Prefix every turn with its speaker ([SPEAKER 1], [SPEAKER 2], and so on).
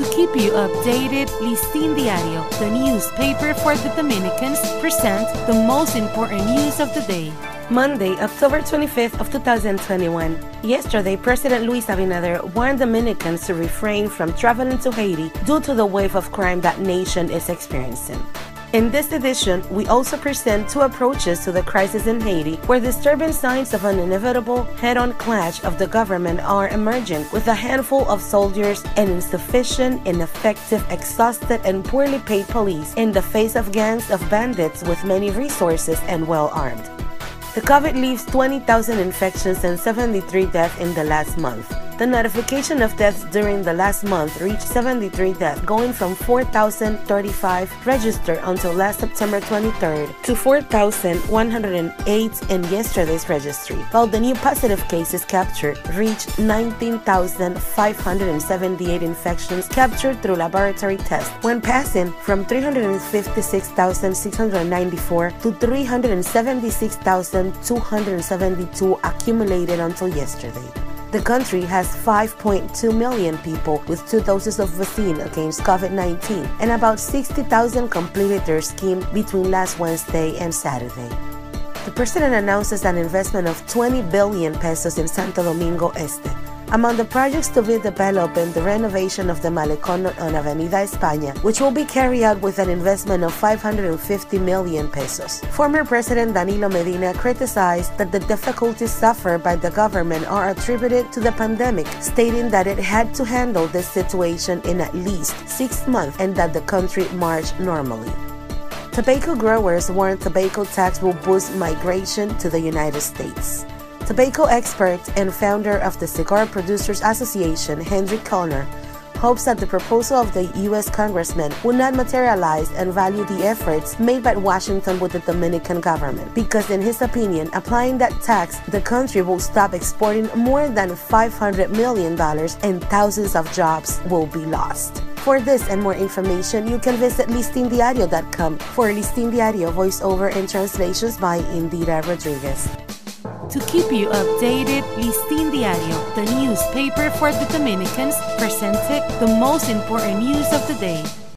[SPEAKER 1] To keep you updated, Listín Diario, the newspaper for the Dominicans, present the most important news of the day.
[SPEAKER 2] Monday, October 25th of 2021. Yesterday, President Luis Abinader warned Dominicans to refrain from traveling to Haiti due to the wave of crime that nation is experiencing. In this edition, we also present two approaches to the crisis in Haiti, where disturbing signs of an inevitable head on clash of the government are emerging, with a handful of soldiers and insufficient, ineffective, exhausted, and poorly paid police in the face of gangs of bandits with many resources and well armed. The COVID leaves 20,000 infections and 73 deaths in the last month. The notification of deaths during the last month reached 73 deaths, going from 4,035 registered until last September 23rd to 4,108 in yesterday's registry, while the new positive cases captured reached 19,578 infections captured through laboratory tests, when passing from 356,694 to 376,272 accumulated until yesterday. The country has 5.2 million people with two doses of vaccine against COVID 19, and about 60,000 completed their scheme between last Wednesday and Saturday. The president announces an investment of 20 billion pesos in Santo Domingo Este among the projects to be developed in the renovation of the Malecón on Avenida España, which will be carried out with an investment of 550 million pesos. Former President Danilo Medina criticized that the difficulties suffered by the government are attributed to the pandemic, stating that it had to handle this situation in at least six months and that the country marched normally. Tobacco growers warn tobacco tax will boost migration to the United States. Tobacco expert and founder of the Cigar Producers Association, Hendrik Kelner, hopes that the proposal of the U.S. congressman will not materialize and value the efforts made by Washington with the Dominican government, because in his opinion, applying that tax, the country will stop exporting more than $500 million and thousands of jobs will be lost. For this and more information, you can visit listindiario.com for Listin Diario voiceover and translations by Indira Rodriguez.
[SPEAKER 1] To keep you updated, Listín Diario, the newspaper for the Dominicans, presented the most important news of the day.